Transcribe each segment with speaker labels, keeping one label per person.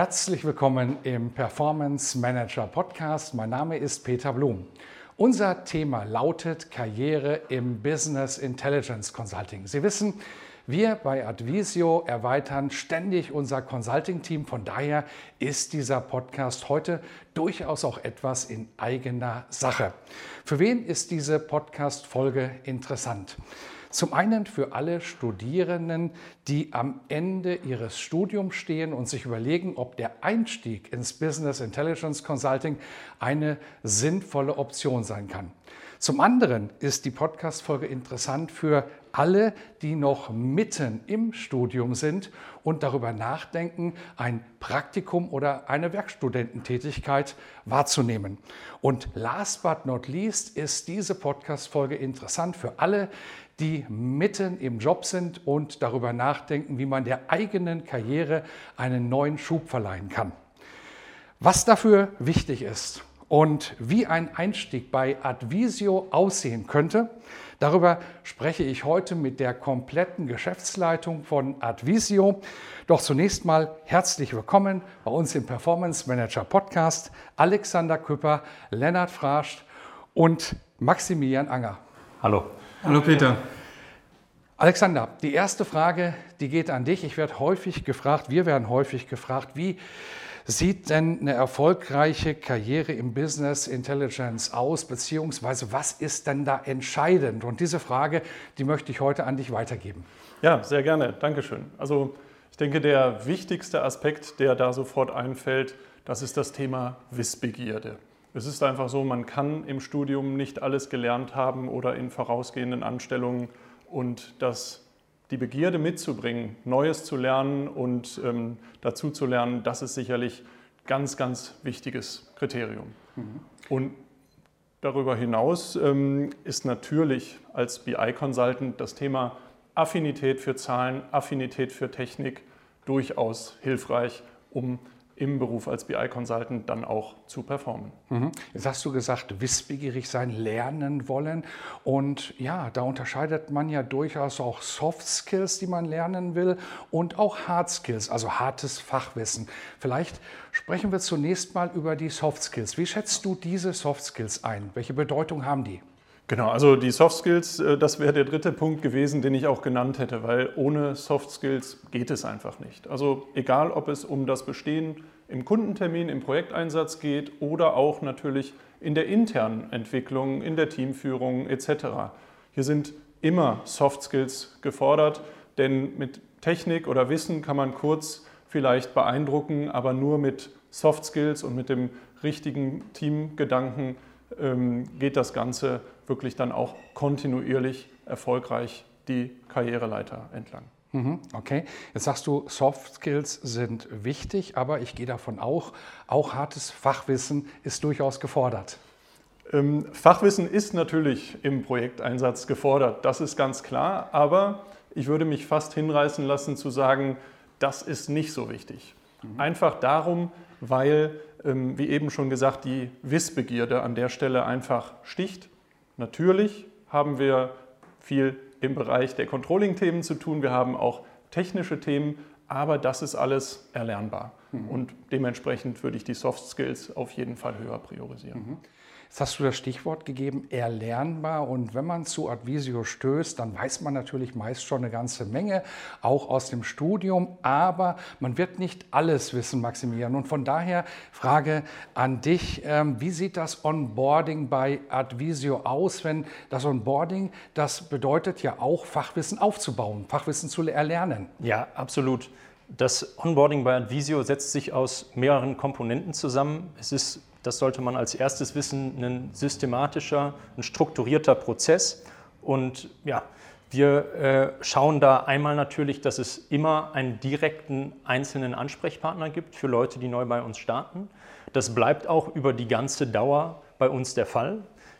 Speaker 1: Herzlich willkommen im Performance Manager Podcast. Mein Name ist Peter Blum. Unser Thema lautet Karriere im Business Intelligence Consulting. Sie wissen, wir bei Advisio erweitern ständig unser Consulting-Team. Von daher ist dieser Podcast heute durchaus auch etwas in eigener Sache. Für wen ist diese Podcast-Folge interessant? Zum einen für alle Studierenden, die am Ende ihres Studiums stehen und sich überlegen, ob der Einstieg ins Business Intelligence Consulting eine sinnvolle Option sein kann. Zum anderen ist die Podcast-Folge interessant für alle, die noch mitten im Studium sind und darüber nachdenken, ein Praktikum oder eine Werkstudententätigkeit wahrzunehmen. Und last but not least ist diese Podcast-Folge interessant für alle, die mitten im Job sind und darüber nachdenken, wie man der eigenen Karriere einen neuen Schub verleihen kann. Was dafür wichtig ist und wie ein Einstieg bei Advisio aussehen könnte, darüber spreche ich heute mit der kompletten Geschäftsleitung von Advisio. Doch zunächst mal herzlich willkommen bei uns im Performance Manager Podcast Alexander Küpper, Lennart Frasch und Maximilian Anger.
Speaker 2: Hallo. Hallo Peter.
Speaker 1: Alexander, die erste Frage, die geht an dich. Ich werde häufig gefragt, wir werden häufig gefragt, wie sieht denn eine erfolgreiche Karriere im Business Intelligence aus, beziehungsweise was ist denn da entscheidend? Und diese Frage, die möchte ich heute an dich weitergeben.
Speaker 2: Ja, sehr gerne. Dankeschön. Also ich denke, der wichtigste Aspekt, der da sofort einfällt, das ist das Thema Wissbegierde. Es ist einfach so, man kann im Studium nicht alles gelernt haben oder in vorausgehenden Anstellungen und das, die Begierde mitzubringen, Neues zu lernen und ähm, dazu zu lernen, das ist sicherlich ganz, ganz wichtiges Kriterium. Mhm. Und darüber hinaus ähm, ist natürlich als BI-Consultant das Thema Affinität für Zahlen, Affinität für Technik durchaus hilfreich, um im Beruf als BI-Consultant dann auch zu performen.
Speaker 1: Mhm. Jetzt hast du gesagt, wissbegierig sein, lernen wollen. Und ja, da unterscheidet man ja durchaus auch Soft Skills, die man lernen will, und auch Hard Skills, also hartes Fachwissen. Vielleicht sprechen wir zunächst mal über die Soft Skills. Wie schätzt du diese Soft Skills ein? Welche Bedeutung haben die?
Speaker 2: Genau, also die Soft Skills, äh, das wäre der dritte Punkt gewesen, den ich auch genannt hätte, weil ohne Soft Skills geht es einfach nicht. Also egal, ob es um das Bestehen im Kundentermin, im Projekteinsatz geht oder auch natürlich in der internen Entwicklung, in der Teamführung etc. Hier sind immer Soft Skills gefordert, denn mit Technik oder Wissen kann man kurz vielleicht beeindrucken, aber nur mit Soft Skills und mit dem richtigen Teamgedanken geht das Ganze wirklich dann auch kontinuierlich erfolgreich die Karriereleiter entlang.
Speaker 1: Mhm, okay, jetzt sagst du, Soft Skills sind wichtig, aber ich gehe davon auch, auch hartes Fachwissen ist durchaus gefordert.
Speaker 2: Ähm, Fachwissen ist natürlich im Projekteinsatz gefordert, das ist ganz klar, aber ich würde mich fast hinreißen lassen zu sagen, das ist nicht so wichtig. Mhm. Einfach darum, weil, ähm, wie eben schon gesagt, die Wissbegierde an der Stelle einfach sticht. Natürlich haben wir viel im Bereich der Controlling-Themen zu tun, wir haben auch technische Themen, aber das ist alles erlernbar. Mhm. Und dementsprechend würde ich die Soft Skills auf jeden Fall höher priorisieren. Mhm.
Speaker 1: Jetzt hast du das Stichwort gegeben, erlernbar. Und wenn man zu Advisio stößt, dann weiß man natürlich meist schon eine ganze Menge, auch aus dem Studium. Aber man wird nicht alles wissen, Maximilian. Und von daher Frage an dich, ähm, wie sieht das Onboarding bei Advisio aus? Wenn das Onboarding, das bedeutet ja auch Fachwissen aufzubauen, Fachwissen zu erlernen.
Speaker 2: Ja, absolut.
Speaker 3: Das Onboarding bei Advisio setzt sich aus mehreren Komponenten zusammen. Es ist, das sollte man als erstes wissen, ein systematischer, ein strukturierter Prozess. Und ja, wir äh, schauen da einmal natürlich, dass es immer einen direkten einzelnen Ansprechpartner gibt für Leute, die neu bei uns starten. Das bleibt auch über die ganze Dauer bei uns der Fall.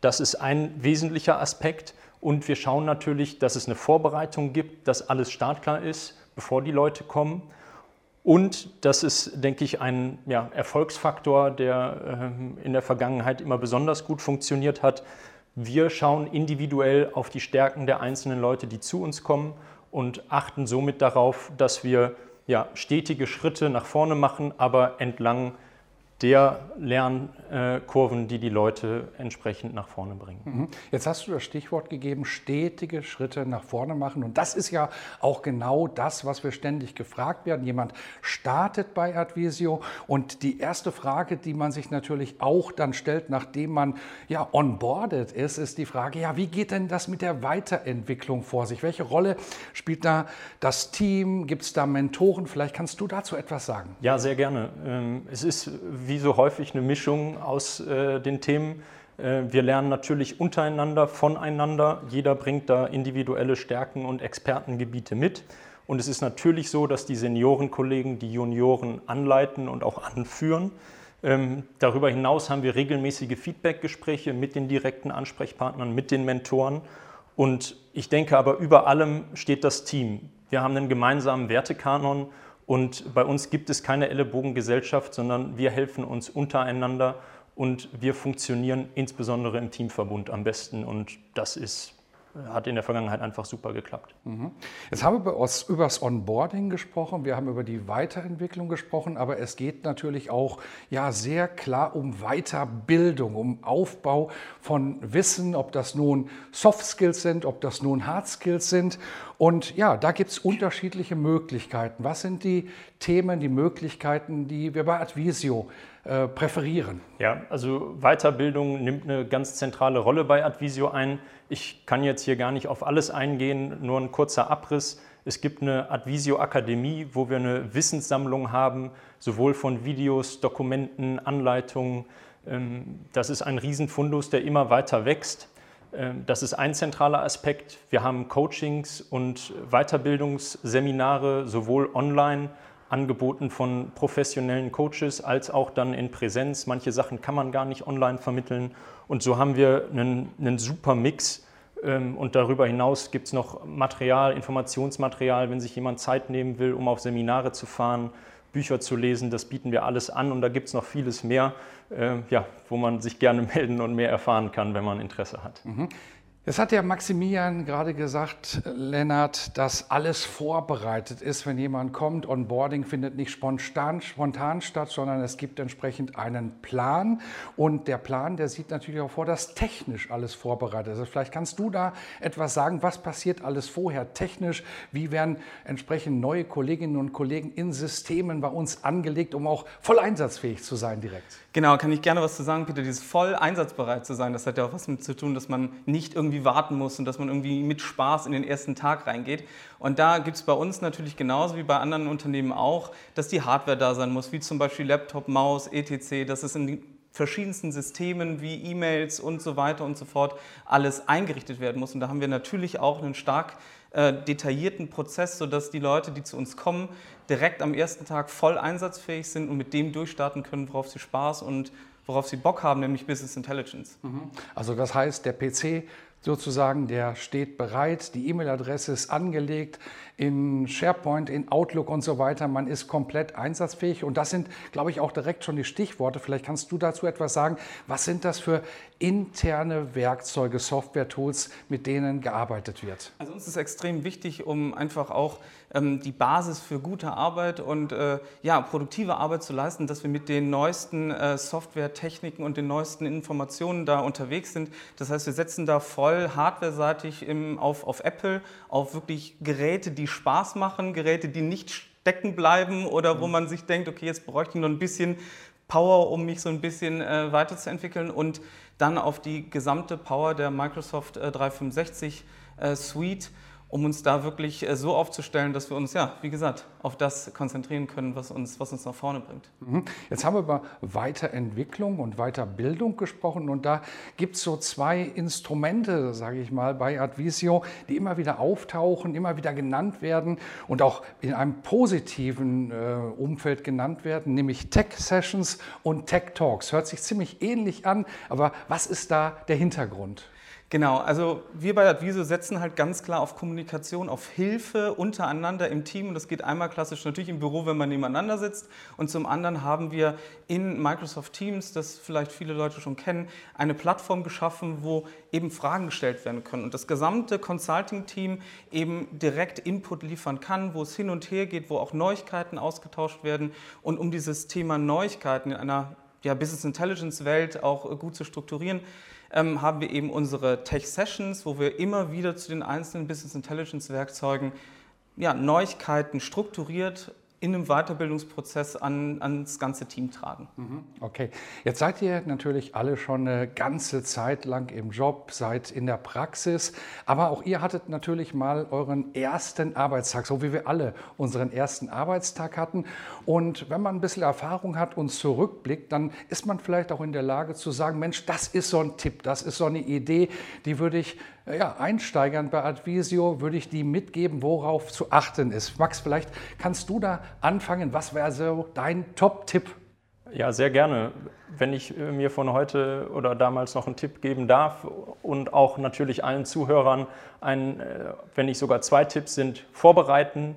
Speaker 3: Das ist ein wesentlicher Aspekt. Und wir schauen natürlich, dass es eine Vorbereitung gibt, dass alles startklar ist, bevor die Leute kommen. Und das ist, denke ich, ein ja, Erfolgsfaktor, der äh, in der Vergangenheit immer besonders gut funktioniert hat. Wir schauen individuell auf die Stärken der einzelnen Leute, die zu uns kommen und achten somit darauf, dass wir ja, stetige Schritte nach vorne machen, aber entlang der Lernkurven, die die Leute entsprechend nach vorne bringen. Mhm.
Speaker 1: Jetzt hast du das Stichwort gegeben, stetige Schritte nach vorne machen. Und das ist ja auch genau das, was wir ständig gefragt werden. Jemand startet bei Advisio und die erste Frage, die man sich natürlich auch dann stellt, nachdem man ja onboarded ist, ist die Frage, ja, wie geht denn das mit der Weiterentwicklung vor sich? Welche Rolle spielt da das Team? Gibt es da Mentoren? Vielleicht kannst du dazu etwas sagen.
Speaker 3: Ja, sehr gerne. Ähm, es ist wie wie so häufig eine Mischung aus äh, den Themen. Äh, wir lernen natürlich untereinander, voneinander. Jeder bringt da individuelle Stärken und Expertengebiete mit. Und es ist natürlich so, dass die Seniorenkollegen die Junioren anleiten und auch anführen. Ähm, darüber hinaus haben wir regelmäßige Feedbackgespräche mit den direkten Ansprechpartnern, mit den Mentoren. Und ich denke aber über allem steht das Team. Wir haben einen gemeinsamen Wertekanon und bei uns gibt es keine Ellenbogengesellschaft, sondern wir helfen uns untereinander und wir funktionieren insbesondere im Teamverbund am besten. Und das ist hat in der Vergangenheit einfach super geklappt.
Speaker 1: Mhm. Jetzt haben wir über das Onboarding gesprochen, wir haben über die Weiterentwicklung gesprochen, aber es geht natürlich auch ja, sehr klar um Weiterbildung, um Aufbau von Wissen, ob das nun Soft Skills sind, ob das nun Hard Skills sind. Und ja, da gibt es unterschiedliche Möglichkeiten. Was sind die Themen, die Möglichkeiten, die wir bei Advisio äh, präferieren?
Speaker 3: Ja, also Weiterbildung nimmt eine ganz zentrale Rolle bei Advisio ein. Ich kann jetzt hier gar nicht auf alles eingehen, nur ein kurzer Abriss. Es gibt eine Advisio Akademie, wo wir eine Wissenssammlung haben, sowohl von Videos, Dokumenten, Anleitungen. Ähm, das ist ein Riesenfundus, der immer weiter wächst. Ähm, das ist ein zentraler Aspekt. Wir haben Coachings und Weiterbildungsseminare, sowohl online angeboten von professionellen Coaches als auch dann in Präsenz. Manche Sachen kann man gar nicht online vermitteln. Und so haben wir einen, einen super Mix. Ähm, und darüber hinaus gibt es noch Material, Informationsmaterial, wenn sich jemand Zeit nehmen will, um auf Seminare zu fahren, Bücher zu lesen. Das bieten wir alles an und da gibt es noch vieles mehr, äh, ja, wo man sich gerne melden und mehr erfahren kann, wenn man Interesse hat.
Speaker 1: Mhm. Es hat ja Maximilian gerade gesagt, Lennart, dass alles vorbereitet ist, wenn jemand kommt. Onboarding findet nicht spontan, spontan statt, sondern es gibt entsprechend einen Plan. Und der Plan, der sieht natürlich auch vor, dass technisch alles vorbereitet ist. Also vielleicht kannst du da etwas sagen, was passiert alles vorher technisch? Wie werden entsprechend neue Kolleginnen und Kollegen in Systemen bei uns angelegt, um auch voll einsatzfähig zu sein direkt?
Speaker 4: Genau, kann ich gerne was zu sagen, Peter. Dieses voll einsatzbereit zu sein, das hat ja auch was damit zu tun, dass man nicht irgendwie warten muss und dass man irgendwie mit Spaß in den ersten Tag reingeht. Und da gibt es bei uns natürlich genauso wie bei anderen Unternehmen auch, dass die Hardware da sein muss, wie zum Beispiel Laptop, Maus, etc., dass es in verschiedensten Systemen wie E-Mails und so weiter und so fort alles eingerichtet werden muss. Und da haben wir natürlich auch einen stark äh, detaillierten Prozess, sodass die Leute, die zu uns kommen, direkt am ersten Tag voll einsatzfähig sind und mit dem durchstarten können, worauf sie Spaß und worauf sie Bock haben, nämlich Business Intelligence.
Speaker 1: Mhm. Also das heißt, der PC sozusagen, der steht bereit, die E-Mail-Adresse ist angelegt in SharePoint, in Outlook und so weiter. Man ist komplett einsatzfähig und das sind, glaube ich, auch direkt schon die Stichworte. Vielleicht kannst du dazu etwas sagen. Was sind das für interne Werkzeuge, Software-Tools, mit denen gearbeitet wird?
Speaker 4: Also uns ist extrem wichtig, um einfach auch die Basis für gute Arbeit und äh, ja, produktive Arbeit zu leisten, dass wir mit den neuesten äh, Software-Techniken und den neuesten Informationen da unterwegs sind. Das heißt, wir setzen da voll hardware-seitig auf, auf Apple, auf wirklich Geräte, die Spaß machen, Geräte, die nicht stecken bleiben oder wo mhm. man sich denkt, okay, jetzt bräuchte ich noch ein bisschen Power, um mich so ein bisschen äh, weiterzuentwickeln und dann auf die gesamte Power der Microsoft äh, 365 äh, Suite um uns da wirklich äh, so aufzustellen, dass wir uns, ja, wie gesagt, auf das konzentrieren können, was uns, was uns nach vorne bringt.
Speaker 1: Mhm. Jetzt haben wir über Weiterentwicklung und Weiterbildung gesprochen und da gibt es so zwei Instrumente, sage ich mal, bei Advisio, die immer wieder auftauchen, immer wieder genannt werden und auch in einem positiven äh, Umfeld genannt werden, nämlich Tech Sessions und Tech Talks. Hört sich ziemlich ähnlich an, aber was ist da der Hintergrund?
Speaker 4: Genau, also wir bei Adviso setzen halt ganz klar auf Kommunikation, auf Hilfe untereinander im Team. Und das geht einmal klassisch natürlich im Büro, wenn man nebeneinander sitzt. Und zum anderen haben wir in Microsoft Teams, das vielleicht viele Leute schon kennen, eine Plattform geschaffen, wo eben Fragen gestellt werden können. Und das gesamte Consulting-Team eben direkt Input liefern kann, wo es hin und her geht, wo auch Neuigkeiten ausgetauscht werden. Und um dieses Thema Neuigkeiten in einer ja, Business Intelligence Welt auch gut zu strukturieren, ähm, haben wir eben unsere Tech Sessions, wo wir immer wieder zu den einzelnen Business Intelligence Werkzeugen ja, Neuigkeiten strukturiert in einem Weiterbildungsprozess an, ans ganze Team tragen.
Speaker 1: Mhm. Okay, jetzt seid ihr natürlich alle schon eine ganze Zeit lang im Job, seid in der Praxis, aber auch ihr hattet natürlich mal euren ersten Arbeitstag, so wie wir alle unseren ersten Arbeitstag hatten. Und wenn man ein bisschen Erfahrung hat und zurückblickt, dann ist man vielleicht auch in der Lage zu sagen, Mensch, das ist so ein Tipp, das ist so eine Idee, die würde ich ja, Einsteigern bei Advisio würde ich die mitgeben, worauf zu achten ist. Max, vielleicht kannst du da anfangen. Was wäre so dein Top-Tipp?
Speaker 3: Ja, sehr gerne. Wenn ich äh, mir von heute oder damals noch einen Tipp geben darf und auch natürlich allen Zuhörern, einen, äh, wenn nicht sogar zwei Tipps sind, vorbereiten,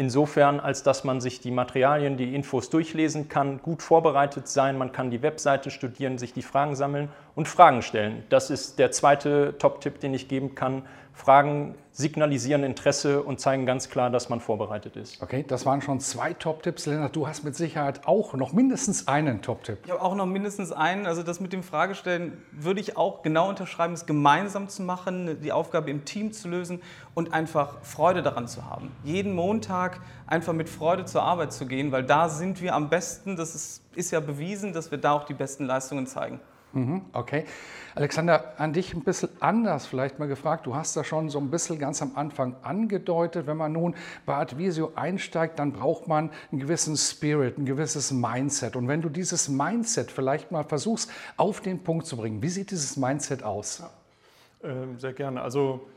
Speaker 3: Insofern, als dass man sich die Materialien, die Infos durchlesen kann, gut vorbereitet sein, man kann die Webseite studieren, sich die Fragen sammeln und Fragen stellen. Das ist der zweite Top-Tipp, den ich geben kann. Fragen signalisieren Interesse und zeigen ganz klar, dass man vorbereitet ist.
Speaker 1: Okay, das waren schon zwei Top-Tipps. Lennart, du hast mit Sicherheit auch noch mindestens einen Top-Tipp.
Speaker 4: Ich habe auch noch mindestens einen. Also das mit dem Fragestellen würde ich auch genau unterschreiben, es gemeinsam zu machen, die Aufgabe im Team zu lösen und einfach Freude daran zu haben. Jeden Montag einfach mit Freude zur Arbeit zu gehen, weil da sind wir am besten. Das ist, ist ja bewiesen, dass wir da auch die besten Leistungen zeigen.
Speaker 1: Mhm, okay. Alexander, an dich ein bisschen anders vielleicht mal gefragt. Du hast da schon so ein bisschen ganz am Anfang angedeutet, wenn man nun bei Advisio einsteigt, dann braucht man einen gewissen Spirit, ein gewisses Mindset. Und wenn du dieses Mindset vielleicht mal versuchst auf den Punkt zu bringen, wie sieht dieses Mindset aus?
Speaker 2: Ja, äh, sehr gerne. Also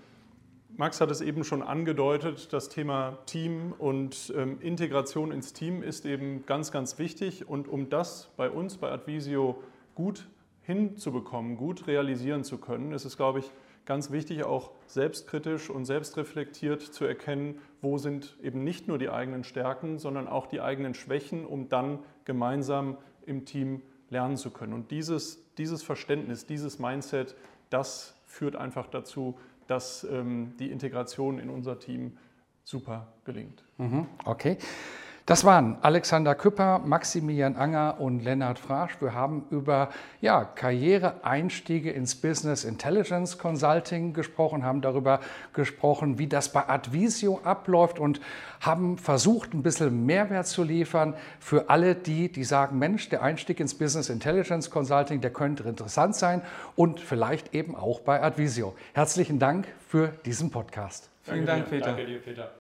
Speaker 2: Max hat es eben schon angedeutet, das Thema Team und ähm, Integration ins Team ist eben ganz, ganz wichtig. Und um das bei uns, bei Advisio, gut hinzubekommen, gut realisieren zu können, ist es, glaube ich, ganz wichtig, auch selbstkritisch und selbstreflektiert zu erkennen, wo sind eben nicht nur die eigenen Stärken, sondern auch die eigenen Schwächen, um dann gemeinsam im Team lernen zu können. Und dieses, dieses Verständnis, dieses Mindset, das führt einfach dazu, dass ähm, die Integration in unser Team super gelingt.
Speaker 1: Mhm, okay. Das waren Alexander Küpper, Maximilian Anger und Lennart Frasch. Wir haben über ja, Karriereeinstiege ins Business Intelligence Consulting gesprochen, haben darüber gesprochen, wie das bei Advisio abläuft und haben versucht, ein bisschen Mehrwert zu liefern für alle die, die sagen, Mensch, der Einstieg ins Business Intelligence Consulting, der könnte interessant sein und vielleicht eben auch bei Advisio. Herzlichen Dank für diesen Podcast.
Speaker 4: Vielen Dank, Peter.
Speaker 3: Danke dir, Peter.